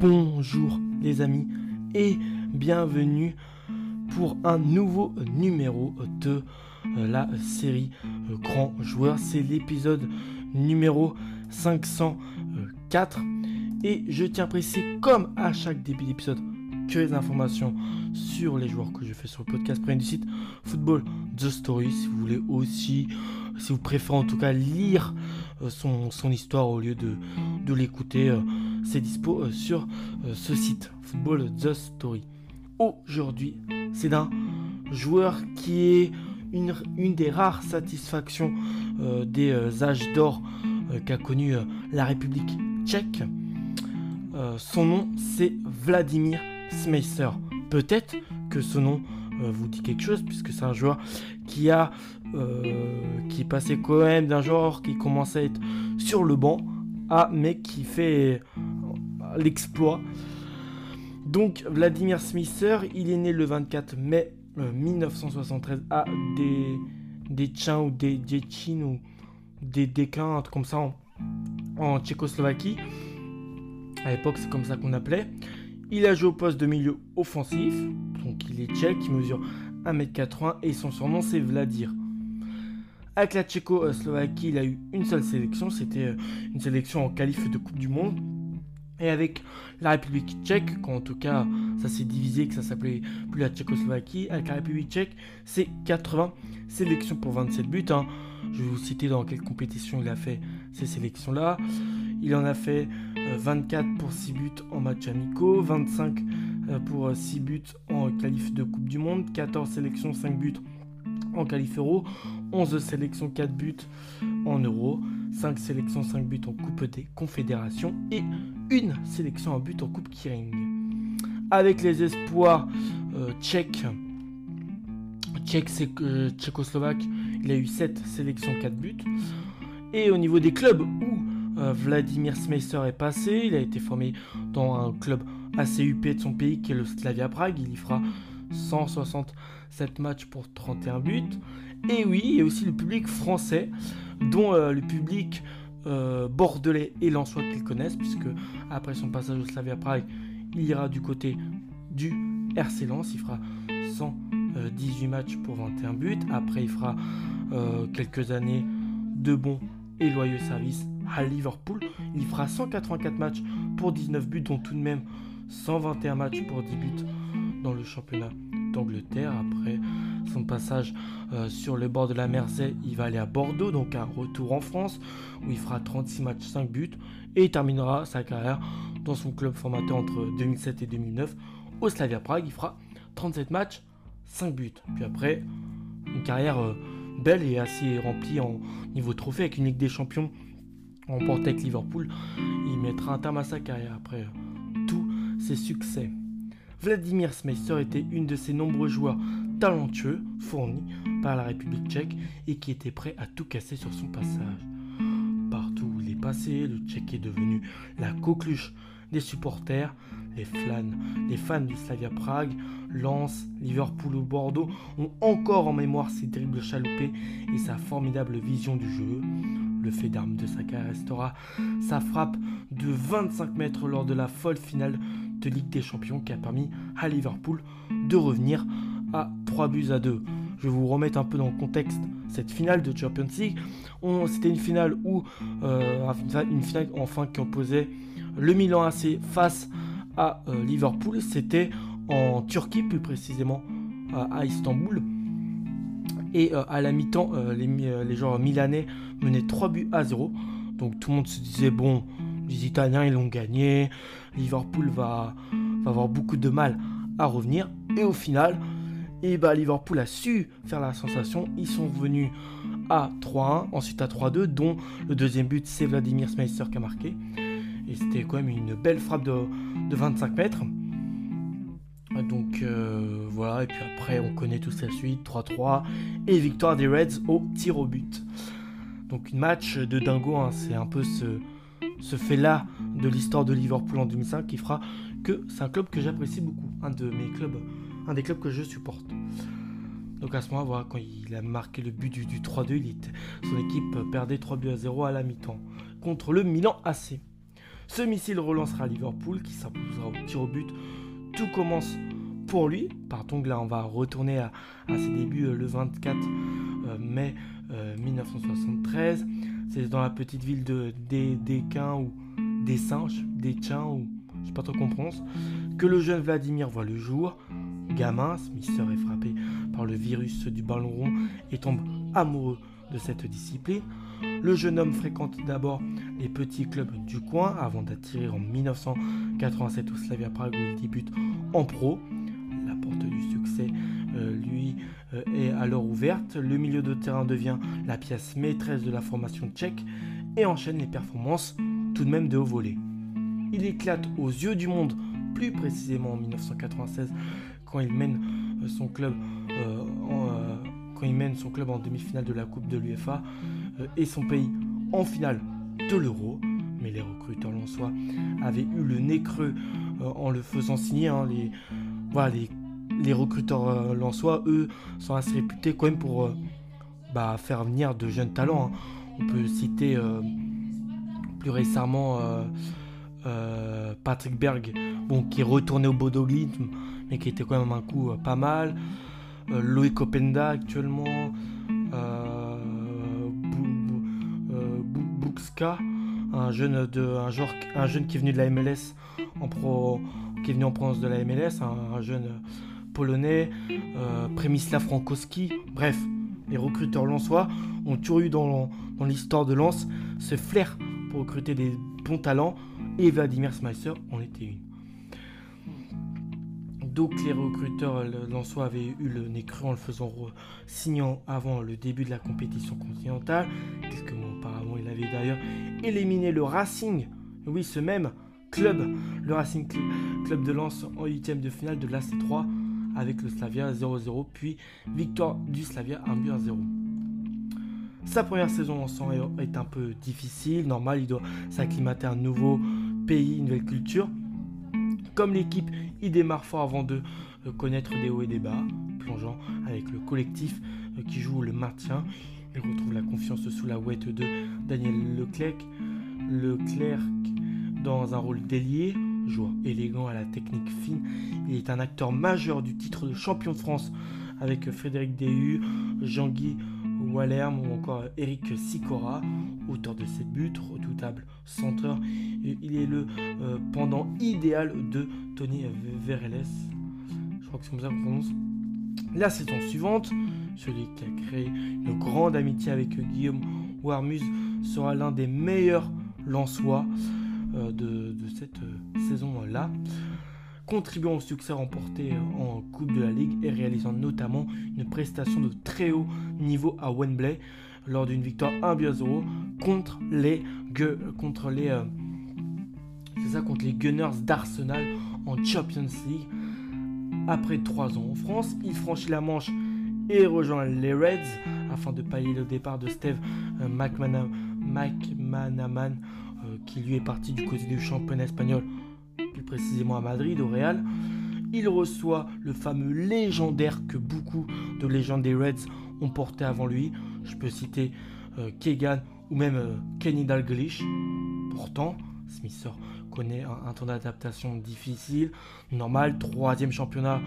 Bonjour les amis et bienvenue pour un nouveau numéro de euh, la série euh, Grand Joueur. C'est l'épisode numéro 504 et je tiens à préciser comme à chaque début d'épisode que les informations sur les joueurs que je fais sur le podcast prennent du site Football The Story si vous voulez aussi si vous préférez en tout cas lire euh, son, histoire au lieu de l'écouter c'est dispo euh, sur euh, ce site, Football The Story. Aujourd'hui, c'est d'un joueur qui est une, des rares satisfactions euh, des âges d'or qu'a connu la République tchèque. son nom, c'est Vladimir Smeisser. Peut-être que ce nom vous dit quelque chose, puisque c'est un joueur qui a qui est passé quand même d'un joueur qui commence à être sur le banc à mais qui fait l'exploit. Donc Vladimir Smisser, il est né le 24 mai 1973 euh, à des des ou des Djetchin ou des Déquins, un truc comme ça en, en Tchécoslovaquie. À l'époque, c'est comme ça qu'on appelait. Il a joué au poste de milieu offensif, donc il est tchèque, il mesure 1m80 et son surnom c'est Vladir. Avec la Tchécoslovaquie, il a eu une seule sélection, c'était euh, une sélection en qualif de Coupe du Monde et avec la République tchèque, quand en tout cas ça s'est divisé, que ça s'appelait plus la Tchécoslovaquie, avec la République tchèque, c'est 80 sélections pour 27 buts. Hein. Je vais vous citer dans quelle compétition il a fait ces sélections-là. Il en a fait 24 euh, pour 6 buts en match amicaux, 25 euh, pour 6 euh, buts en qualif de Coupe du Monde, 14 sélections, 5 buts en qualif euro, 11 sélections, 4 buts en euro, 5 sélections, 5 buts en Coupe des Confédérations et une sélection en but en Coupe Kiring. Avec les espoirs euh, tchèques, tchèques euh, tchécoslovaques, il a eu 7 sélections, 4 buts. Et au niveau des clubs où euh, Vladimir Smeisser est passé, il a été formé dans un club assez huppé de son pays qui est le Slavia Prague. Il y fera 167 matchs pour 31 buts. Et oui, il y a aussi le public français, dont le public euh, bordelais et lensois qu'ils connaissent, puisque après son passage au Slavia Prague, il ira du côté du RC Lens. Il fera 118 matchs pour 21 buts. Après, il fera euh, quelques années de bons et loyaux services à Liverpool. Il fera 184 matchs pour 19 buts, dont tout de même 121 matchs pour 10 buts dans le championnat d'Angleterre. Après son passage euh, sur le bord de la Mersey, il va aller à Bordeaux, donc un retour en France, où il fera 36 matchs, 5 buts, et il terminera sa carrière dans son club formateur entre 2007 et 2009, au Slavia Prague. Il fera 37 matchs, 5 buts. Puis après, une carrière euh, belle et assez remplie en niveau trophée, avec une Ligue des Champions remportée avec Liverpool. Il mettra un terme à sa carrière après euh, tous ses succès. Vladimir Smeisser était une de ces nombreux joueurs talentueux fournis par la République tchèque et qui était prêt à tout casser sur son passage. Partout où il est passé, le tchèque est devenu la coqueluche des supporters. Les fans, les fans du Slavia Prague, Lens, Liverpool ou Bordeaux ont encore en mémoire ses terribles chaloupés et sa formidable vision du jeu. Le fait d'armes de sa carrière restera sa frappe de 25 mètres lors de la folle finale de Ligue des Champions qui a permis à Liverpool de revenir à 3 buts à 2. Je vais vous remettre un peu dans le contexte cette finale de Champions League. C'était une finale où euh, une finale enfin qui opposait le Milan AC face à euh, Liverpool. C'était en Turquie plus précisément à Istanbul. Et euh, à la mi-temps, les, les joueurs milanais menaient 3 buts à 0. Donc tout le monde se disait bon, les Italiens, ils l'ont gagné. Liverpool va, avoir beaucoup de mal à revenir. Et au final, eh ben, Liverpool a su faire la sensation. Ils sont revenus à 3-1, ensuite à 3-2, dont le deuxième but, c'est Vladimir Smeisser qui a marqué. Et c'était quand même une belle frappe de, 25 mètres. Donc euh, voilà, et puis après on connaît toute la suite, 3-3, et victoire des Reds au tir au but. Donc une match de dingo, hein. c'est un peu ce, fait-là de l'histoire de Liverpool en 2005 qui fera que c'est un club que j'apprécie beaucoup, un de mes clubs, un des clubs que je supporte. Donc à ce moment, voilà, quand il a marqué le but du, 3-2, son équipe perdait 3 buts à 0 à la mi-temps contre le Milan AC. Ce missile relancera Liverpool qui s'imposera au tir au but. Tout commence pour lui. Partons là, on va retourner à, ses débuts euh, le 24 euh, mai 1973. C'est dans la petite ville de Desquin ou Dessin, Desquin ou je sais pas trop qu'on prononce, que le jeune Vladimir voit le jour. Gamin, Smither est frappé par le virus du ballon rond et tombe amoureux de cette discipline. Le jeune homme fréquente d'abord les petits clubs du coin avant d'attirer en 1987 au Slavia Prague où il débute en pro. La porte du succès, euh, lui, euh, est alors ouverte. Le milieu de terrain devient la pièce maîtresse de la formation tchèque et enchaîne les performances tout de même de haut volet. Il éclate aux yeux du monde, plus précisément en 1996, quand il mène euh, son club en, quand il mène son club en demi-finale de la Coupe de l'UEFA euh, et son pays en finale de l'Euro. Mais les recruteurs lensois avaient eu le nez creux euh, en le faisant signer. Hein. les, voilà, les, recruteurs euh, lensois, eux, sont assez réputés quand même pour bah, faire venir de jeunes talents. Hein. On peut citer plus récemment Patrick Berg, bon, qui est retourné au Bodoglint, mais qui était quand même un coup pas mal. Euh, Loïc actuellement, euh, euh, Buxka, un jeune, de, un, genre, un jeune qui est venu de la MLS en pro, qui est venu en province de la MLS, un, jeune polonais, euh, Przemysław Frankowski, bref, les recruteurs lensois ont toujours eu dans, dans l'histoire de Lens ce flair pour recruter des bons talents et Vladimir Smicer en était une. Donc les recruteurs Lançois avaient eu le nez cru en le faisant signant avant le début de la compétition continentale. Quelques mois auparavant, il avait d'ailleurs éliminé le Racing, oui ce même club, le Racing Club de Lens en huitième de finale de l'AC3 avec le Slavia 0-0, puis victoire du Slavia 1 but 0. Sa première saison en sang est un peu difficile, normal, il doit s'acclimater à un nouveau pays, une nouvelle culture. Comme l'équipe, il démarre fort avant de euh, connaître des hauts et des bas, plongeant avec le collectif euh, qui joue le maintien. Il retrouve la confiance sous la ouette de Daniel Leclerc, Leclerc dans un rôle délié, joueur élégant à la technique fine. Il est un acteur majeur du titre de champion de France avec Frédéric Déhu, Jean-Guy Wallerm ou encore Eric Sicora, auteur de 7 buts, redoutable centreur. Il est le euh, pendant idéal de Tony Vereles. Je crois que c'est comme ça qu'on prononce. La saison suivante, celui qui a créé une grande amitié avec Guillaume Warmus sera l'un des meilleurs Lensois euh, de, cette euh, saison-là contribuant au succès remporté en Coupe de la Ligue et réalisant notamment une prestation de très haut niveau à Wembley lors d'une victoire 1 0 contre les contre les euh, contre les Gunners d'Arsenal en Champions League. Après trois ans en France, il franchit la Manche et rejoint les Reds afin de pallier le départ de Steve euh, McManaman, euh, qui lui est parti du côté du championnat espagnol précisément à Madrid, au Real. Il reçoit le fameux légendaire que beaucoup de légendes des Reds ont porté avant lui. Je peux citer euh, Kegan ou même euh, Kenny Dalglish. Pourtant, Smither connaît un, temps d'adaptation difficile, normal, troisième championnat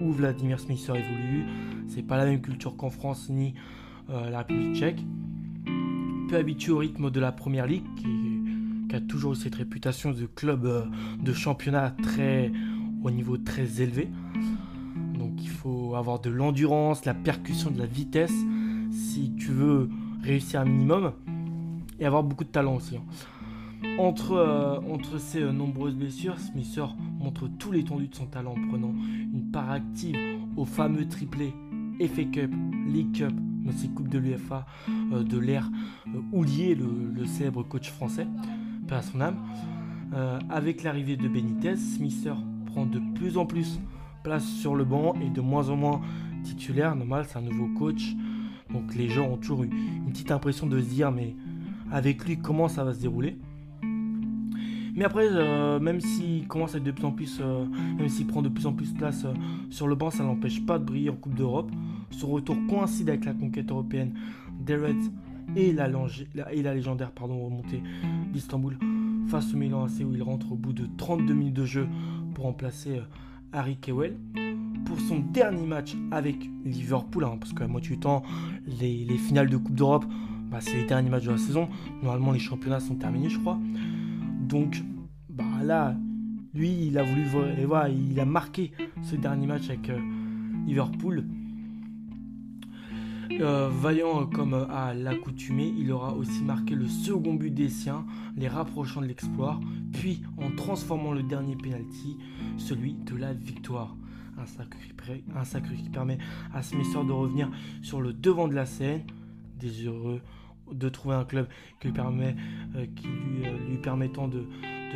où Vladimir Smither évolue. C'est pas la même culture qu'en France ni euh, la République tchèque. Peu habitué au rythme de la première ligue, qui a toujours cette réputation de club euh, de championnat très au niveau très élevé. Donc il faut avoir de l'endurance, la percussion, de la vitesse si tu veux réussir un minimum et avoir beaucoup de talent aussi. Hein. Entre, euh, entre ces euh, nombreuses blessures, Smither montre tout l'étendue de son talent en prenant une part active au fameux triplé FA Cup, League Cup, mais aussi Coupe de l'UFA de l'ère Houlier, le, le célèbre coach français à son âme. Euh, avec l'arrivée de Benitez, Smither prend de plus en plus place sur le banc et de moins en moins titulaire. Normal, c'est un nouveau coach. Donc les gens ont toujours eu une petite impression de se dire, mais avec lui, comment ça va se dérouler? Mais après, euh, même s'il commence à être de plus en plus, euh, même s'il prend de plus en plus place sur le banc, ça n'empêche pas de briller en Coupe d'Europe. Son retour coïncide avec la conquête européenne des Reds et la, légendaire pardon, remontée d'Istanbul face au Milan AC où il rentre au bout de 32 minutes de jeu pour remplacer euh, Harry Kewell. Pour son dernier match avec Liverpool, hein, parce qu'à moitié du temps, les, finales de Coupe d'Europe, bah, c'est les derniers matchs de la saison. Normalement, les championnats sont terminés, je crois. Donc, bah, là, lui, il a voulu, voir, il a marqué ce dernier match avec euh, Liverpool. Euh, vaillant comme à l'accoutumée, il aura aussi marqué le second but des siens, les rapprochant de l'exploit, puis en transformant le dernier penalty, celui de la victoire. Un sacré, qui permet à Smith de revenir sur le devant de la scène, désireux de trouver un club qui lui, euh, euh, permettant de,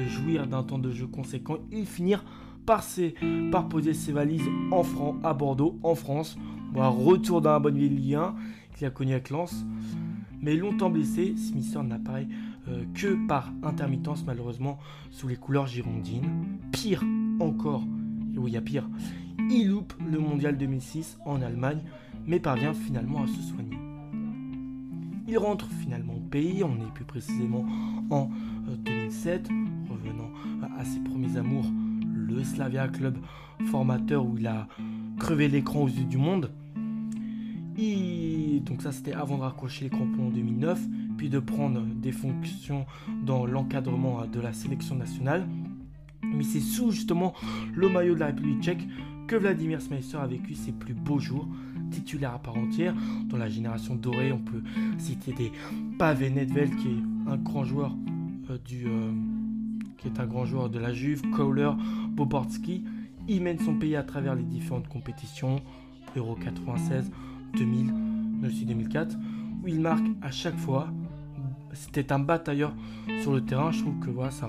jouir d'un temps de jeu conséquent et finir par, poser ses valises à Bordeaux, en France, retour dans la bonne 1 qu'il a connu avec Lens. Mais longtemps blessé, Smither n'apparaît euh, que par intermittence malheureusement sous les couleurs girondines. Pire encore, et oui il y a pire, il loupe le mondial 2006 en Allemagne, mais parvient finalement à se soigner. Il rentre finalement au pays, on est plus précisément en 2007, euh, revenant à ses premiers amours, le Slavia Club formateur où il a crevé l'écran aux yeux du monde. Donc ça c'était avant de raccrocher les crampons en 2009, puis de prendre des fonctions dans l'encadrement de la sélection nationale. Mais c'est sous justement le maillot de la République tchèque que Vladimir Smeisser a vécu ses plus beaux jours, titulaire à part entière. Dans la génération dorée, on peut citer des Pavel Nedved qui est un grand joueur euh, du, euh, qui est un grand joueur de la Juve, Kohler, Boborski. Il mène son pays à travers les différentes compétitions, Euro 96, 2000, aussi 2004, où il marque à chaque fois. C'était un batailleur sur le terrain. Je trouve que voilà, c'est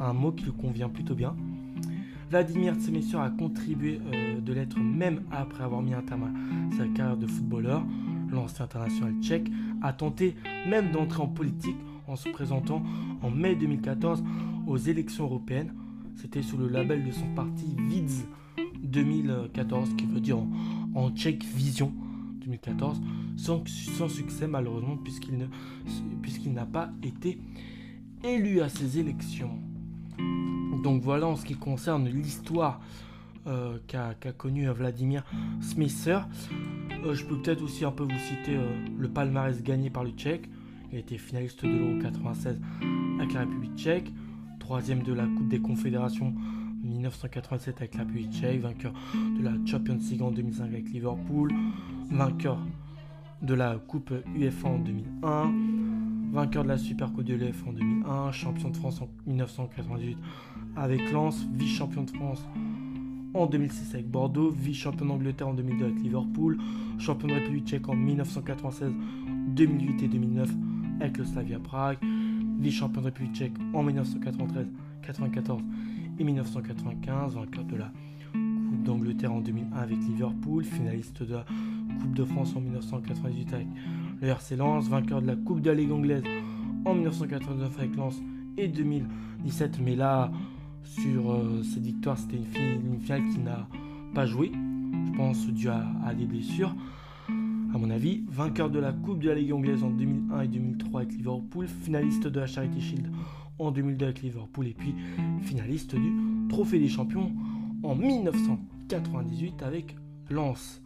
un, mot qui lui convient plutôt bien. Vladimir Tsemessier a contribué euh, de l'être même après avoir mis un terme à sa carrière de footballeur. L'ancien international tchèque a tenté même d'entrer en politique en se présentant en mai 2014 aux élections européennes. C'était sous le label de son parti VIDZ 2014, qui veut dire en tchèque Vision. 2014, sans, succès malheureusement puisqu'il n'a pas été élu à ces élections. Donc voilà en ce qui concerne l'histoire euh, qu'a connu Vladimir Smisser. Euh, je peux peut-être aussi un peu vous citer euh, le palmarès gagné par le Tchèque. Il a été finaliste de l'Euro 96 avec la République tchèque, troisième de la Coupe des Confédérations 1987 avec la tchèque, vainqueur de la Champions League en 2005 avec Liverpool, vainqueur de la Coupe UEFA en 2001, vainqueur de la Super Coupe de l'UEFA en 2001, champion de France en 1998 avec Lens, vice-champion de France en 2006 avec Bordeaux, vice-champion d'Angleterre en 2002 avec Liverpool, champion de République tchèque en 1996, 2008 et 2009 avec le Slavia Prague, vice-champion de République tchèque en 1993, 94 et 1995, vainqueur de la Coupe d'Angleterre en 2001 avec Liverpool, finaliste de la Coupe de France en 1998 avec le RC Lens, vainqueur de la Coupe de la Ligue anglaise en 1989 avec Lens et 2017. Mais là, sur euh, cette victoire, c'était une, finale qui n'a pas joué, je pense dû à, des blessures. À mon avis, vainqueur de la Coupe de la Ligue anglaise en 2001 et 2003 avec Liverpool, finaliste de la Charity Shield en 2002 avec Liverpool et puis finaliste du Trophée des Champions en 1998 avec Lens.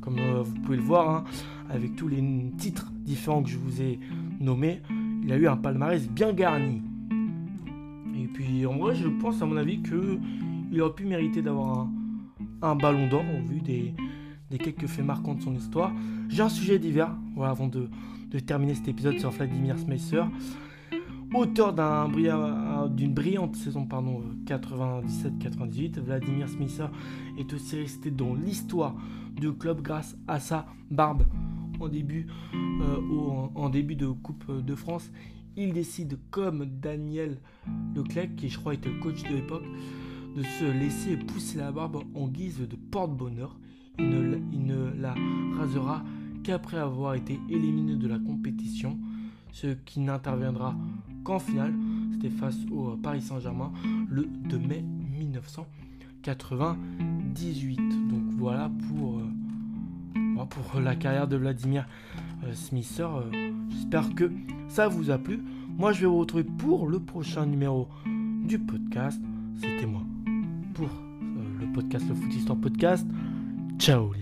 Comme euh, vous pouvez le voir, hein, avec tous les titres différents que je vous ai nommés, il a eu un palmarès bien garni. Et puis en vrai, je pense à mon avis qu'il aurait pu mériter d'avoir un, ballon d'or au vu des, quelques faits marquants de son histoire. J'ai un sujet divers, voilà, avant de, terminer cet épisode sur Vladimir Smeisser. Auteur d'une brillante saison 97-98, Vladimir Smisser est aussi resté dans l'histoire du club grâce à sa barbe. En début, euh, en début de Coupe de France, il décide, comme Daniel Leclerc, qui je crois était le coach de l'époque, de se laisser pousser la barbe en guise de porte-bonheur. Il ne, il ne la rasera qu'après avoir été éliminé de la compétition, ce qui n'interviendra qu'en finale, c'était face au Paris Saint-Germain le 2 mai 1998. Donc voilà pour, euh, pour la carrière de Vladimir euh, Smisser. Euh, j'espère que ça vous a plu. Moi, je vais vous retrouver pour le prochain numéro du podcast. C'était moi pour euh, le podcast, le Foot Histoire Podcast. Ciao